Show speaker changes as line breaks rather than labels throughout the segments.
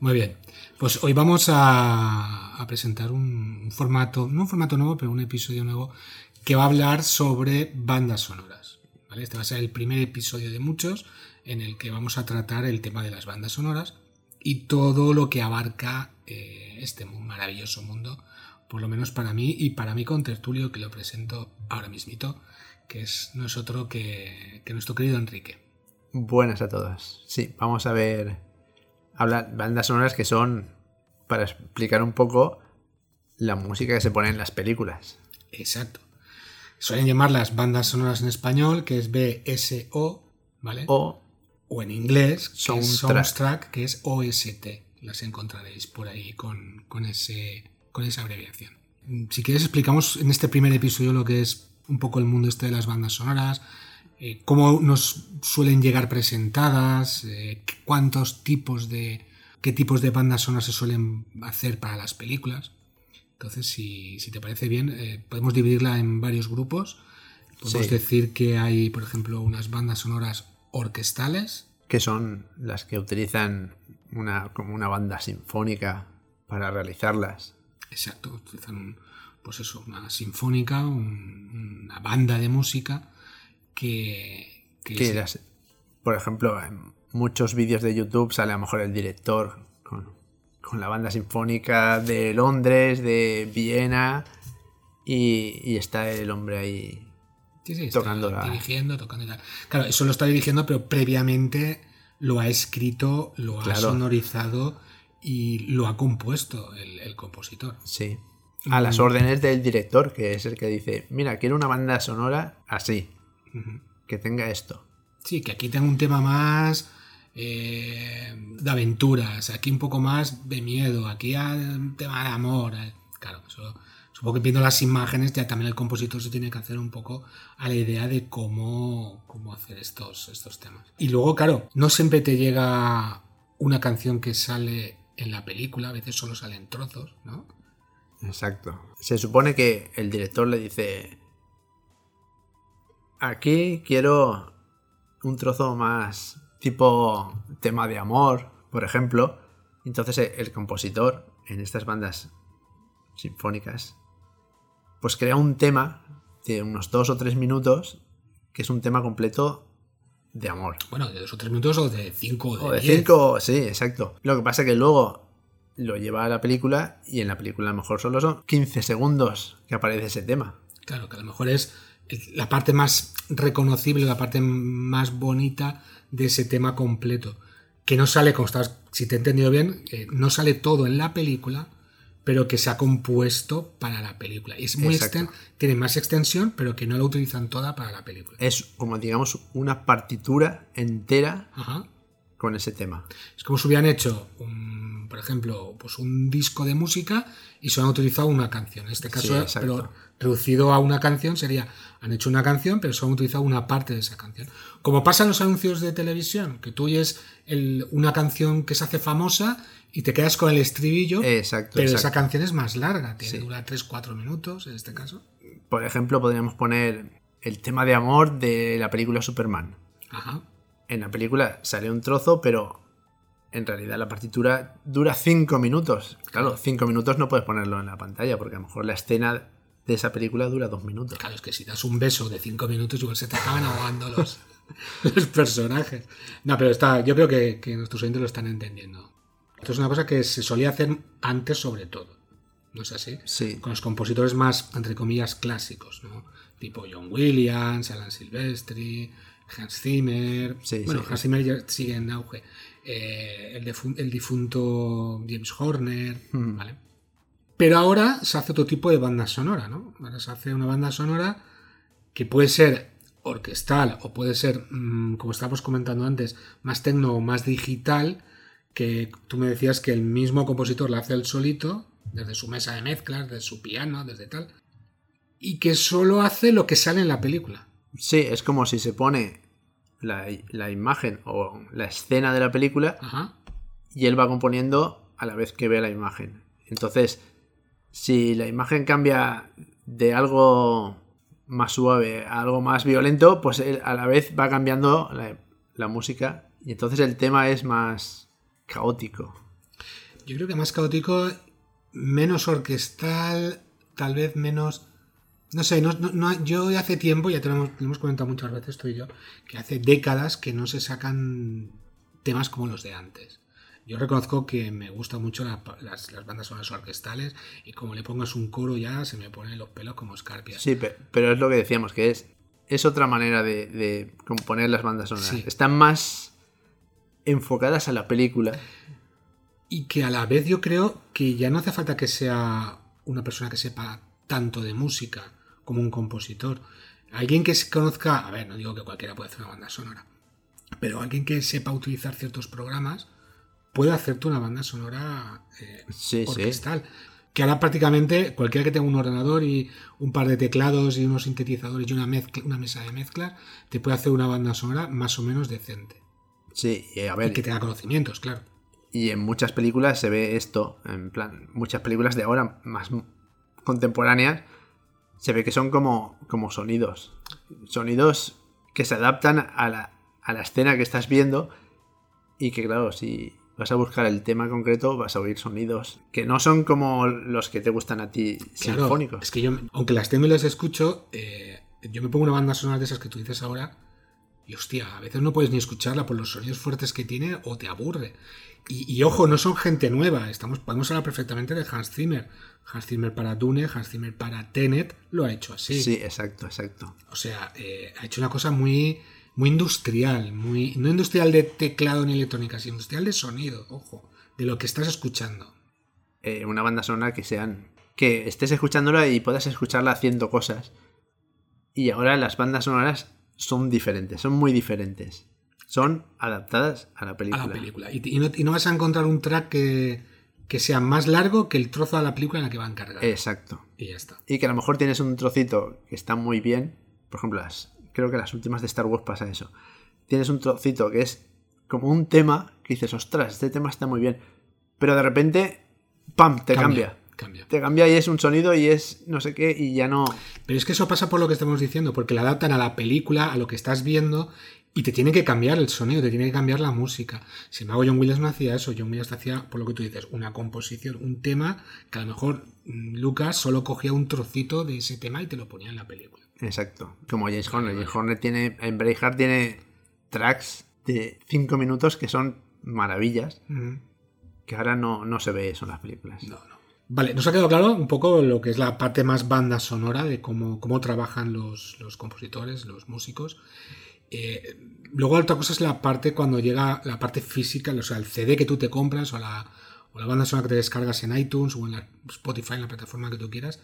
Muy bien. Pues hoy vamos a, presentar un, formato, no un formato nuevo, pero un episodio nuevo que va a hablar sobre bandas sonoras. Este va a ser el primer episodio de muchos en el que vamos a tratar el tema de las bandas sonoras y todo lo que abarca eh, este maravilloso mundo, por lo menos para mí y para mí con Tertulio, que lo presento ahora mismito, que es no es otro que, que nuestro querido Enrique.
Buenas a todos. Sí, vamos a ver hablar bandas sonoras que son para explicar un poco la música que se pone en las películas.
Exacto. Suelen llamarlas bandas sonoras en español, que es BSO, ¿vale?
O,
o en inglés, que es soundtrack, que es OST. Las encontraréis por ahí con, con, ese, con esa abreviación. Si quieres explicamos en este primer episodio lo que es un poco el mundo este de las bandas sonoras, eh, cómo nos suelen llegar presentadas, eh, cuántos tipos de qué tipos de bandas sonoras se suelen hacer para las películas. Entonces, si, te parece bien, eh, podemos dividirla en varios grupos. Podemos decir que hay, por ejemplo, unas bandas sonoras orquestales.
Que son las que utilizan una, como una banda sinfónica para realizarlas.
Exacto, utilizan pues eso, una sinfónica, una banda de música que...
que, por ejemplo, en muchos vídeos de YouTube sale a lo mejor el director con, la banda sinfónica de Londres, de Viena, y, está el hombre ahí tocando
Dirigiendo, tocando y tal. Claro, eso lo está dirigiendo, pero previamente lo ha escrito, lo ha sonorizado y lo ha compuesto el, compositor.
Sí. A las órdenes del director, que es el que dice, mira, quiero una banda sonora así que tenga esto.
Sí, que aquí tenga un tema más eh, de aventuras, aquí un poco más de miedo, aquí un tema de amor. Eh. Claro, supongo que viendo las imágenes ya también el compositor se tiene que hacer un poco a la idea de cómo, cómo hacer estos, estos temas. Y luego, claro, no siempre te llega una canción que sale en la película, a veces solo salen trozos, ¿no?
Exacto. Se supone que el director le dice, Aquí quiero un trozo más tipo tema de amor, por ejemplo. Entonces eh, el compositor en estas bandas sinfónicas pues crea un tema de unos dos o tres minutos que es un tema completo de amor.
Bueno, de dos o tres minutos o de cinco
o de, cinco, sí, exacto. Lo que pasa es que luego lo lleva a la película y en la película a lo mejor solo son 15 segundos que aparece ese tema.
Claro, que a lo mejor es la parte más reconocible, la parte más bonita de ese tema completo. Que no sale, como estás, si te he entendido bien, eh, no sale todo en la película, pero que se ha compuesto para la película. Y es muy tiene más extensión, pero que no la utilizan toda para la película.
Es como, digamos, una partitura entera con ese tema.
Es como si hubieran hecho, por ejemplo, pues un disco de música y se han utilizado una canción. En este caso, pero reducido a una canción sería, han hecho una canción, pero solo han utilizado una parte de esa canción. Como pasa en los anuncios de televisión, que tú oyes una canción que se hace famosa y te quedas con el estribillo, pero esa canción es más larga, tiene, dura 3-4 minutos en este caso.
Por ejemplo, podríamos poner el tema de amor de la película Superman. En la película sale un trozo, pero en realidad la partitura dura 5 minutos. Claro, 5 minutos no puedes ponerlo en la pantalla, porque a lo mejor la escena de esa película dura dos minutos.
Claro, es que si das un beso de cinco minutos, igual se te acaban ahogando los, los personajes. No, pero está, yo creo que, nuestros oyentes lo están entendiendo. Esto es una cosa que se solía hacer antes sobre todo. ¿No es así?
Sí.
Con los compositores más, entre comillas, clásicos, ¿no? Tipo John Williams, Alan Silvestri, Hans Zimmer.
Sí,
bueno, Hans Zimmer ya sigue en auge. Eh, el, el, difunto James Horner, hmm. ¿vale? Pero ahora se hace otro tipo de banda sonora, ¿no? Ahora se hace una banda sonora que puede ser orquestal o puede ser, mm, como estábamos comentando antes, más tecno o más digital, que tú me decías que el mismo compositor la hace el solito, desde su mesa de mezclas, desde su piano, desde tal, y que solo hace lo que sale en la película.
Sí, es como si se pone la, la imagen o la escena de la película
Ajá.
y él va componiendo a la vez que ve la imagen. Entonces, si la imagen cambia de algo más suave a algo más violento, pues él a la vez va cambiando la, la música y entonces el tema es más caótico.
Yo creo que más caótico, menos orquestal, tal vez menos... No sé, no, no- no- yo hace tiempo, ya te lo hemos, lo hemos comentado muchas veces tú y yo, que hace décadas que no se sacan temas como los de antes. Yo reconozco que me gustan mucho la- las, las bandas sonoras orquestales y como le pongas un coro ya se me ponen los pelos como escarpias.
Sí, pe- pero es lo que decíamos, que es, es otra manera de, de componer las bandas sonoras.
Sí.
Están más enfocadas a la película.
Y que a la vez yo creo que ya no hace falta que sea una persona que sepa tanto de música como un compositor. Alguien que se conozca, a ver, no digo que cualquiera puede hacer una banda sonora, pero alguien que sepa utilizar ciertos programas puede hacerte una banda sonora eh,
Sí, sí.
orquestal. Que ahora prácticamente cualquiera que tenga un ordenador y un par de teclados y unos sintetizadores y una, mezcla, una mesa de mezcla, te puede hacer una banda sonora más o menos decente.
Sí, y a
Y
ver,
que tenga conocimientos, claro.
y en muchas películas se ve esto, en plan, muchas películas de ahora más contemporáneas, se ve que son como, como sonidos. Sonidos que se adaptan a la, a la escena que estás viendo y que claro, si vas a buscar el tema concreto vas a oír sonidos que no son como los que te gustan a ti
Claro,
sinfónicos.
Es que yo, aunque las tengo y las escucho, eh, yo me pongo una banda sonora de esas que tú dices ahora y hostia, a veces no puedes ni escucharla por los sonidos fuertes que tiene o te aburre. Y, y ojo, no son gente nueva, estamos, podemos hablar perfectamente de Hans Zimmer. Hans Zimmer para Dune, Hans Zimmer para Tenet, lo ha hecho así.
Sí, exacto, exacto.
O sea, eh, ha hecho una cosa muy, muy industrial, muy no industrial de teclado ni electrónica, sino industrial de sonido, ojo, de lo que estás escuchando.
eh, una banda sonora que sean. que estés escuchándola y puedas escucharla haciendo cosas. Y ahora las bandas sonoras son diferentes, son muy diferentes. Son adaptadas a la
a
película.
la película. Y, y no, y no vas a encontrar un track que, que sea más largo que el trozo de la película en la que va a encargar.
Exacto.
Y ya está.
Y que a lo mejor tienes un trocito que está muy bien. Por ejemplo, las, creo que las últimas de Star Wars pasa eso. Tienes un trocito que es como un tema que dices, ostras, este tema está muy bien. Pero de repente, ¡pam! te cambia.
Cambia.
Te cambia y es un sonido y es no sé qué y ya no.
Pero es que eso pasa por lo que estamos diciendo, porque la adaptan a la película, a lo que estás viendo, y te tiene que cambiar el sonido, te tiene que cambiar la música. Sin embargo, John Williams no hacía eso. John Williams hacía, por lo que tú dices, una composición, un tema que a lo mejor mm, Lucas solo cogía un trocito de ese tema y te lo ponía en la película.
Exacto. Como James Horner. James Horner tiene. En Braveheart tiene tracks de 5 minutos que son maravillas. Que ahora no, no se ve eso en las películas.
No, no. Vale, nos ha quedado claro un poco lo que es la parte más banda sonora de cómo, cómo trabajan los, los compositores, los músicos. Eh, luego otra cosa es la parte cuando llega la parte física, o sea, el CD que tú te compras o la, o la banda sonora que te descargas en iTunes o en la Spotify, en la plataforma que tú quieras.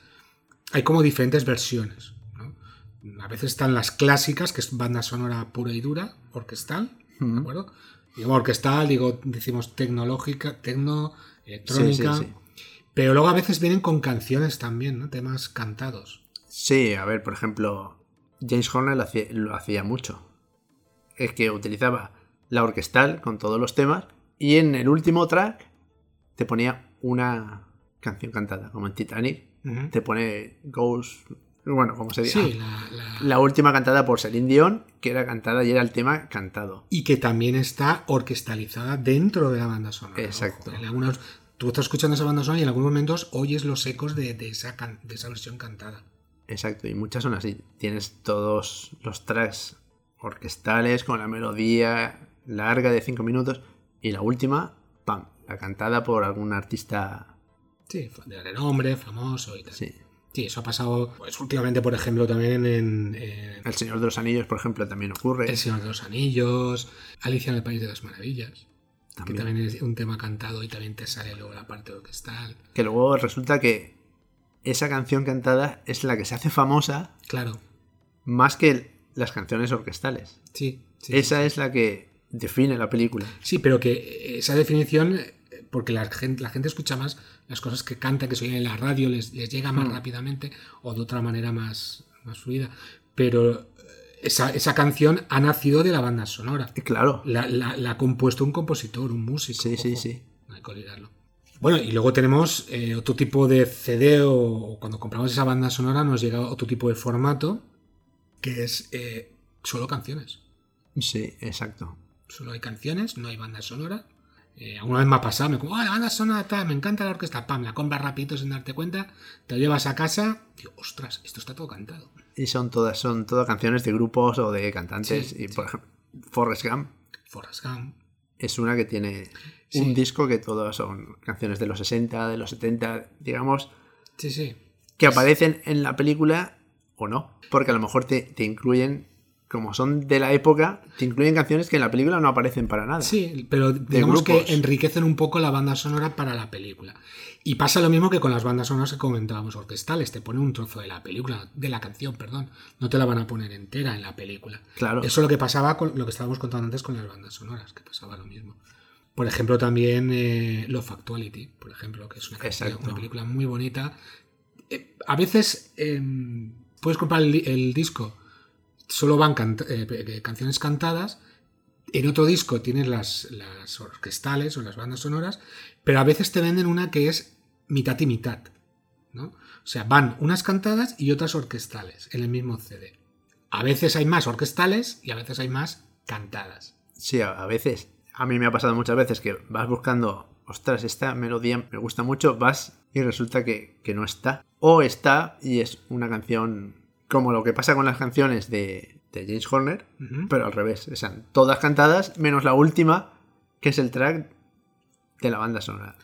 Hay como diferentes versiones. ¿no? A veces están las clásicas, que es banda sonora pura y dura, orquestal, ¿de acuerdo? Digo orquestal, digo, decimos tecnológica, tecno, electrónica.
Sí, sí, sí.
Pero luego a veces vienen con canciones también, ¿no? Temas cantados.
Sí, a ver, por ejemplo, James Horner lo hacía, lo hacía mucho. Es que utilizaba la orquestal con todos los temas y en el último track te ponía una canción cantada, como en Titanic. Te pone Ghost, bueno, como se diga.
Sí, la, la-
La última cantada por Celine Dion, que era cantada y era el tema cantado.
Y que también está orquestalizada dentro de la banda sonora.
Exacto.
Ojo, en algunos, tú estás escuchando esa banda sonora y en algunos momentos oyes los ecos de, de esa, can- de esa versión cantada.
Exacto, y muchas son así. Tienes todos los tracks orquestales con la melodía larga de 5 minutos y la última, pam, la cantada por algún artista.
Sí, de renombre, famoso y tal.
Sí.
Sí, eso ha pasado pues, últimamente, por ejemplo, también en, en
El Señor de los Anillos, por ejemplo, también ocurre.
El Señor de los Anillos, Alicia en el País de las Maravillas,
También.
que también es un tema cantado y también te sale luego la parte orquestal.
Que luego resulta que esa canción cantada es la que se hace famosa
Claro,
más que las canciones orquestales.
sí. sí
Esa es la que define la película.
Sí, pero que esa definición, eh, porque la gente, la gente escucha más las cosas que canta, que se oyen en la radio, les, les llega más
Hmm.
rápidamente o de otra manera más, más fluida. Pero eh, esa, esa canción ha nacido de la banda sonora.
Claro.
La, la- la ha compuesto un compositor, un músico.
Sí, sí, sí.
No hay que olvidarlo. Bueno, y luego tenemos eh, otro tipo de CD o cuando compramos esa banda sonora nos llega otro tipo de formato que es eh, solo canciones.
Sí, exacto.
Solo hay canciones, no hay banda sonora. Eh, alguna vez me ha pasado, me como, ah, la banda sonora tal, me encanta la orquesta, pam, la compras rapidito sin darte cuenta, te lo llevas a casa, digo, ostras, esto está todo cantado.
Y son todas, son todas canciones de grupos o de cantantes.
Sí,
y
sí.
por ejemplo, Forrest Gump
Forrest Gump.
es una que tiene
Sí.
un disco que todas son canciones de los 60, de los 70, digamos,
Sí, sí.
que aparecen en la película o no. Porque a lo mejor te, te incluyen, como son de la época, te incluyen canciones que en la película no aparecen para nada.
Sí, pero digamos que enriquecen un poco la banda sonora para la película. Y pasa lo mismo que con las bandas sonoras que comentábamos orquestales. Te ponen un trozo de la película, de la canción, perdón. No te la van a poner entera en la película.
Claro.
Eso es lo que pasaba con lo que estábamos contando antes con las bandas sonoras, que pasaba lo mismo. Por ejemplo, también eh, Love Actuality, por ejemplo, que es una, canción- una película muy bonita. Eh, a veces eh, puedes comprar el, disco, solo van eh, canciones cantadas. En otro disco tienes las, orquestales o las bandas sonoras, pero a veces te venden una que es mitad y mitad. ¿no? O sea, van unas cantadas y otras orquestales en el mismo CD. A veces hay más orquestales y a veces hay más cantadas.
Sí, a veces. A mí me ha pasado muchas veces que vas buscando, ostras, esta melodía me gusta mucho, vas y resulta que, que no está. O está y es una canción como lo que pasa con las canciones de, de James Horner, pero al revés. Están todas cantadas, menos la última, que es el track de la banda sonora.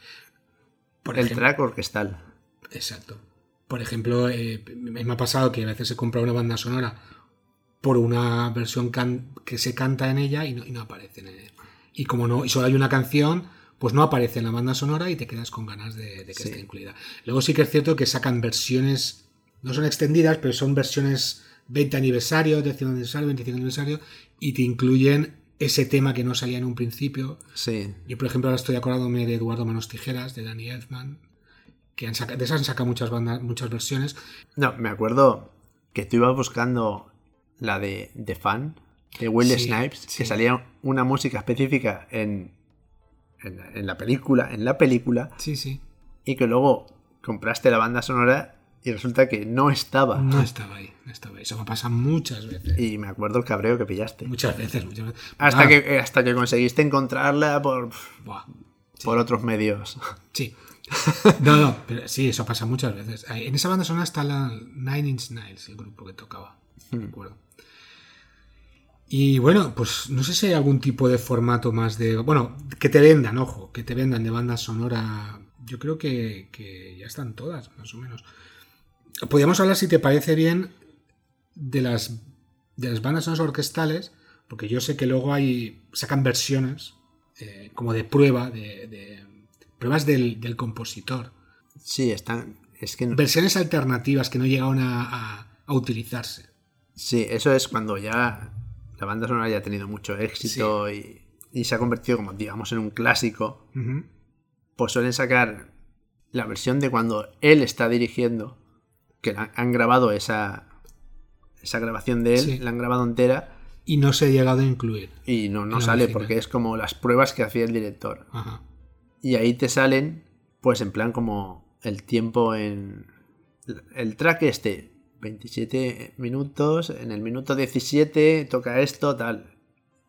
Por
el
ejemplo-
track orquestal.
Exacto. Por ejemplo, eh, me ha pasado que a veces he comprado una banda sonora por una versión que se canta en ella y no, y no aparece en ella. Y como no, y solo hay una canción, pues no aparece en la banda sonora y te quedas con ganas de, de que
Sí.
esté incluida. Luego sí que es cierto que sacan versiones, no son extendidas, pero son versiones 20 aniversario, 10 aniversario, 25 aniversario, y te incluyen ese tema que no salía en un principio.
Sí.
Yo, por ejemplo, ahora estoy acordándome de Eduardo Manos Tijeras, de Danny Elfman, que han saca- de esas han sacado muchas bandas, muchas versiones.
No, me acuerdo que tú ibas buscando la de The Fan, de Will
Sí,
Snipes,
sí.
que salía una música específica en, en, la- en la película, en la película,
Sí, sí.
y que luego compraste la banda sonora y resulta que no estaba.
No estaba ahí, no estaba ahí. Eso me pasa muchas veces.
Y me acuerdo el cabreo que pillaste.
Muchas veces, muchas veces.
Hasta
Ah,
que, hasta que conseguiste encontrarla por,
buah,
por otros medios.
sí. No, no, pero sí, eso pasa muchas veces. En esa banda sonora está la Nine Inch Nails, el grupo que tocaba.
Hmm.
Me acuerdo. Y bueno, pues no sé si hay algún tipo de formato más de. Bueno, que te vendan, ojo, que te vendan de banda sonora. Yo creo que, que ya están todas, más o menos. Podríamos hablar, si te parece bien, de las, de las bandas sonoras orquestales, porque yo sé que luego hay. sacan versiones eh, como de prueba, de, de- pruebas del, del compositor.
Sí, están. Es que
Versiones alternativas que no llegaron a, a- a utilizarse.
Sí, eso es cuando ya la banda sonora ya ha tenido mucho éxito y, y se ha convertido como, digamos, en un clásico. Pues suelen sacar la versión de cuando él está dirigiendo, que la- han grabado esa, esa grabación de él,
Sí.
la han grabado entera
Y no se ha llegado a incluir.
y no, no sale
original.
porque es como las pruebas que hacía el director.
Ajá.
Y ahí te salen, pues en plan como el tiempo en... El track este, 27 minutos, en el minuto 17 toca esto, tal.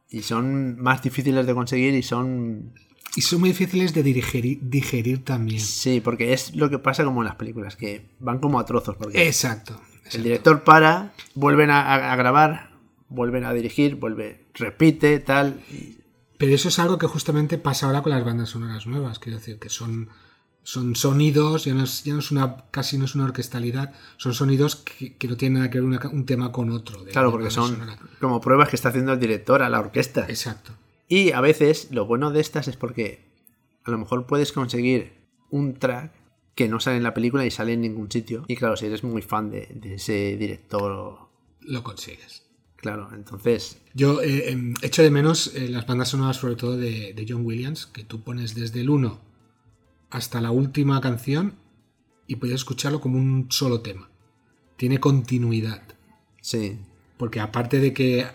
Y son más difíciles de conseguir y son...
Y son muy difíciles de digerir, digerir también.
Sí, porque es lo que pasa como en las películas, que van como a trozos. Porque
Exacto.
el director para, vuelven a, grabar, vuelven a dirigir, vuelve, repite, tal.
Pero eso es algo que justamente pasa ahora con las bandas sonoras nuevas. Quiero decir, que son, son sonidos, ya no es, ya no es una, casi no es una orquestalidad, son sonidos que, que no tienen nada que ver una- un tema con otro. de-
Claro, porque son
sonora.
como pruebas que está haciendo el director a la orquesta.
Exacto.
Y a veces lo bueno de estas es porque a lo mejor puedes conseguir un track que no sale en la película y sale en ningún sitio. Y claro, si eres muy fan de, de ese director,
Lo consigues.
claro, entonces
Yo eh, em, echo de menos eh, las bandas sonoras, sobre todo de, de John Williams, que tú pones desde el 1 hasta la última canción y podías escucharlo como un solo tema. Tiene continuidad.
Sí.
Porque aparte de que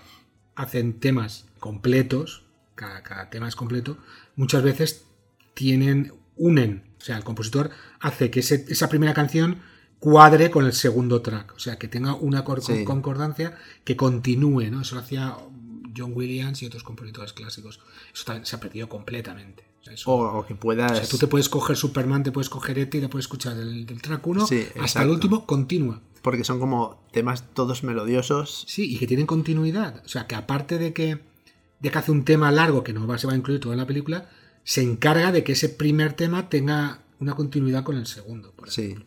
hacen temas completos, cada, cada tema es completo, muchas veces tienen, unen, o sea, el compositor hace que ese- esa primera canción cuadre con el segundo track, o sea, que tenga una
Sí.
concordancia que continúe, ¿no? Eso lo hacía John Williams y otros compositores clásicos. Eso también se ha perdido completamente. O sea, eso-
O, o que puedas.
o sea, tú te puedes coger Superman, te puedes coger ET y le puedes escuchar del, del track 1
Sí,
hasta
exacto.
el último, continua.
Porque son como temas todos melodiosos.
Sí, y que tienen continuidad. O sea, que aparte de que, de que hace un tema largo que no va, se va a incluir todo en la película, se encarga de que ese primer tema tenga una continuidad con el segundo. por
Sí.
Bueno,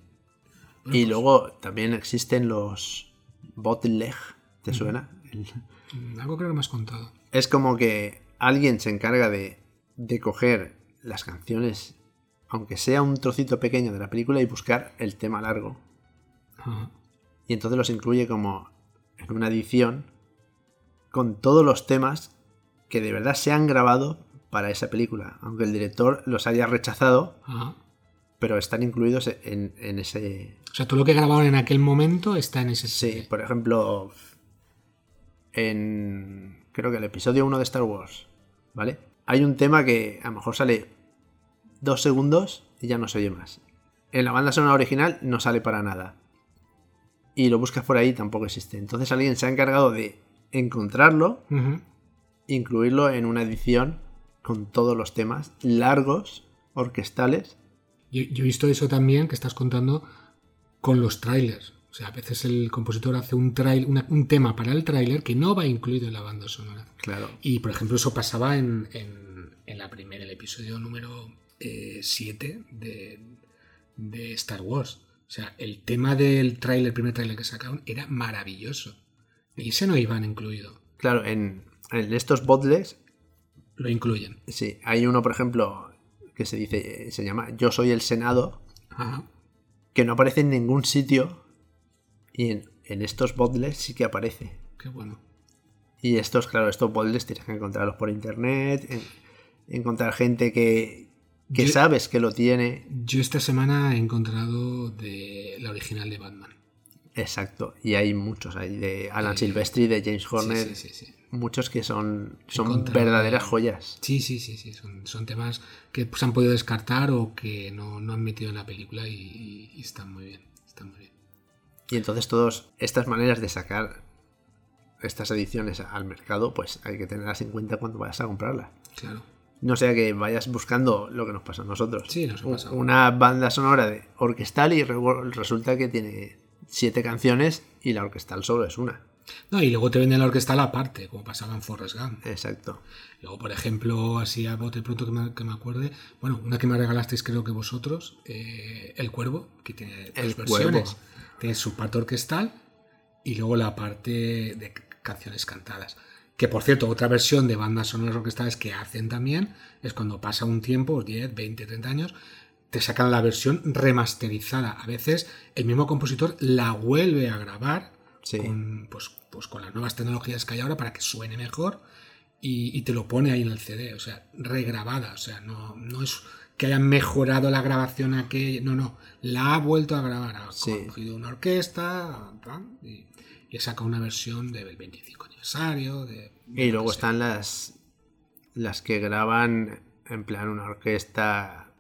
Y
pues,
luego también existen los bootleg. ¿Te suena? El-
mm, Algo creo que me has contado.
Es como que alguien se encarga de, de coger las canciones, aunque sea un trocito pequeño de la película, y buscar el tema largo. Y entonces los incluye como en una edición con todos los temas que de verdad se han grabado para esa película. Aunque el director los haya rechazado,
Ajá.
pero están incluidos en, en ese...
O sea, todo lo que grabaron en aquel momento está en ese
Sí, por ejemplo, en creo que el episodio 1 de Star Wars, ¿vale? Hay un tema que a lo mejor sale dos segundos y ya no se oye más. En la banda sonora original no sale para nada. Y lo buscas por ahí tampoco existe. Entonces alguien se ha encargado de encontrarlo, incluirlo en una edición con todos los temas largos, orquestales.
Yo, yo he visto eso también que estás contando con los trailers. O sea, a veces el compositor hace un, trail, una- un tema para el tráiler que no va incluido en la banda sonora.
Claro.
Y por ejemplo, eso pasaba en, en, en la primera, el episodio número 7 de, de Star Wars. O sea, el tema del tráiler, el primer tráiler que sacaron, era maravilloso. Y ese no iban incluido.
Claro, en, en estos botles
Lo incluyen.
Sí, hay uno, por ejemplo, que se dice, se llama Yo soy el Senado,
Ajá.
que no aparece en ningún sitio. Y en, en estos botles sí que aparece.
Qué bueno.
Y estos, claro, estos botles tienes que encontrarlos por internet, en- encontrar gente que, que
Yo-
sabes que lo tiene.
Yo esta semana he encontrado de la original de Batman.
Exacto. Y hay muchos, hay de Alan Silvestri, de James Horner,
Sí, sí,
muchos que son, son verdaderas joyas.
Sí, sí, sí, sí. Son, son temas que se han podido descartar o que no, no han metido en la película y- y están muy bien. Están muy bien.
Y entonces todas estas maneras de sacar estas ediciones al mercado, pues hay que tenerlas en cuenta cuando vayas a comprarlas.
Claro.
No sea que vayas buscando lo que nos pasa a nosotros.
Sí, nos pasado.
Una banda sonora de orquestal y resulta que tiene siete canciones y la orquestal solo es una.
No, y luego te venden la orquestal aparte, como pasaba en Forrest Gump.
Exacto.
Luego, por ejemplo, así a bote pronto que me, que me acuerde, bueno, una que me regalasteis creo que vosotros, eh, El Cuervo, que tiene dos versiones. Tiene su parte orquestal y luego la parte de canciones cantadas. Que por cierto, otra versión de bandas sonoras orquestales que hacen también es cuando pasa un tiempo, 10, 20, 30 años, te sacan la versión remasterizada. A veces el mismo compositor la vuelve a grabar
Sí.
con, pues, pues con las nuevas tecnologías que hay ahora para que suene mejor y, y te lo pone ahí en el CD, o sea, regrabada, o sea, no, no es que hayan mejorado la grabación aquella, no, no, la ha vuelto a grabar, ha
Sí.
cogido una orquesta y, y ha sacado una versión del 25 aniversario. De,
Y luego están las, las que graban en plan una orquesta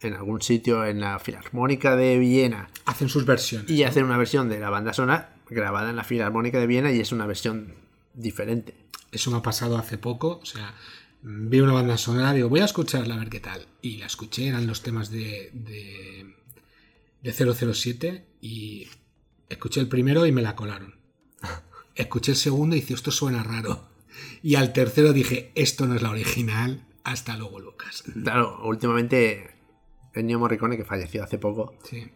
en algún sitio en la Filarmónica de Viena
Hacen sus versiones.
y hacen una versión de la banda sonora grabada en la Filarmónica de Viena y es una versión diferente.
Eso me ha pasado hace poco, o sea, vi una banda sonora, digo, voy a escucharla a ver qué tal. Y la escuché, eran los temas de, de, de 007 y escuché el primero y me la colaron. Escuché el segundo y dije, esto suena raro. Y al tercero dije, esto no es la original, hasta luego Lucas.
Claro, últimamente Ennio Morricone, que falleció hace poco,
Sí,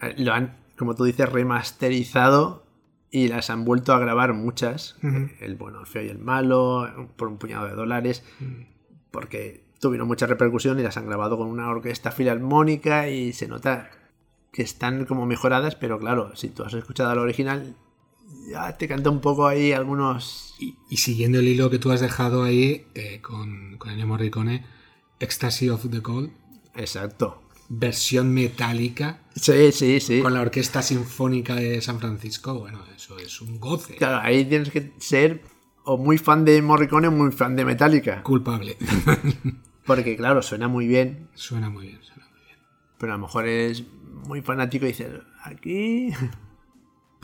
eh, lo han, como tú dices, remasterizado y las han vuelto a grabar muchas. Eh, El bueno, el feo y el malo, por un puñado de dólares, porque tuvieron mucha repercusión y las han grabado con una orquesta filarmónica y se nota que están como mejoradas, pero claro, si tú has escuchado la original, ya te canta un poco ahí algunos...
Y, y siguiendo el hilo que tú has dejado ahí eh, con, con Ennio Morricone, Ecstasy of the Cold,
Exacto.
Versión metálica
Sí, sí, sí.
con la Orquesta Sinfónica de San Francisco, bueno, eso es un goce.
Claro, ahí tienes que ser o muy fan de Morricone o muy fan de Metallica.
Culpable.
Porque, claro, suena muy bien,
suena muy bien, suena muy bien.
pero a lo mejor eres muy fanático y dices, aquí.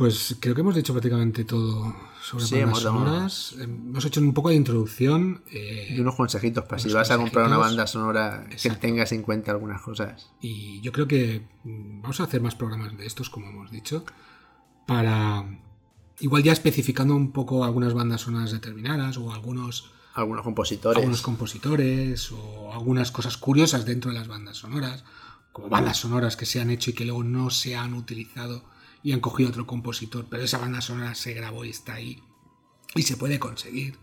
Pues creo que hemos dicho prácticamente todo sobre
Sí,
bandas sonoras. Hemos hecho un poco de introducción. eh,
Y unos consejitos para si vas a comprar una
consejitos.
banda sonora que
Exacto.
tengas en cuenta algunas cosas.
Y yo creo que mm, vamos a hacer más programas de estos, como hemos dicho, para igual ya especificando un poco algunas bandas sonoras determinadas o algunos,
Algunos compositores.
algunos compositores o algunas cosas curiosas dentro de las bandas sonoras, como bandas sonoras que se han hecho y que luego no se han utilizado y han cogido otro compositor, pero esa banda sonora se grabó y está ahí y se puede conseguir.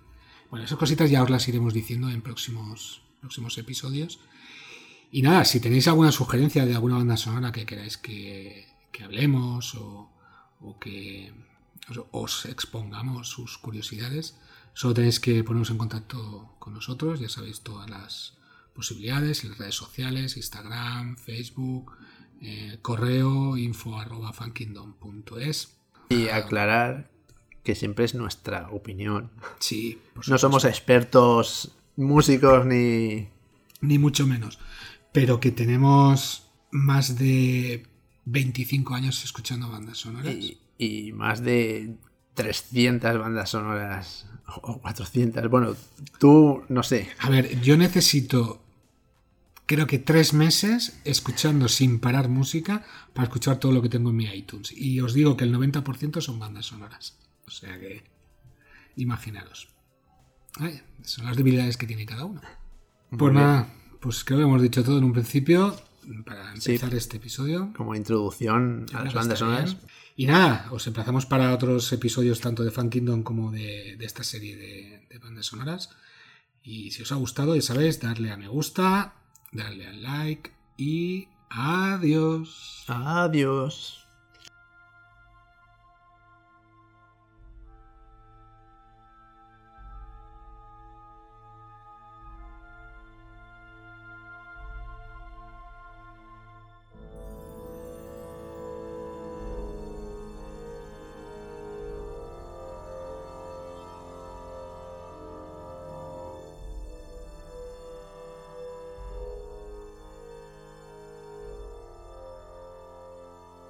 Bueno, esas cositas ya os las iremos diciendo en próximos, próximos episodios. Y nada, si tenéis alguna sugerencia de alguna banda sonora que queráis que, que hablemos o, o que os, os expongamos sus curiosidades, solo tenéis que poneros en contacto con nosotros. Ya sabéis todas las posibilidades, en las redes sociales, Instagram, Facebook, eh, correo info arroba.
Y aclarar que siempre es nuestra opinión.
Sí,
No somos expertos músicos ni...
ni mucho menos. Pero que tenemos más de 25 años escuchando bandas sonoras.
Y, y más de 300 bandas sonoras o 400. Bueno, tú no sé.
A ver, yo necesito, creo que tres meses escuchando sin parar música para escuchar todo lo que tengo en mi iTunes. Y os digo que el 90% son bandas sonoras. O sea que, imaginaros. Ay, son las debilidades que tiene cada uno. Pues
bien.
nada, pues creo que hemos dicho todo en un principio para
Sí.
empezar este episodio.
Como introducción a las bandas sonoras.
Y nada, os emplazamos para otros episodios tanto de Fan Kingdom como de, de esta serie de, de bandas sonoras. Y si os ha gustado, ya sabéis, darle a me gusta, darle al like y adiós.
Adiós.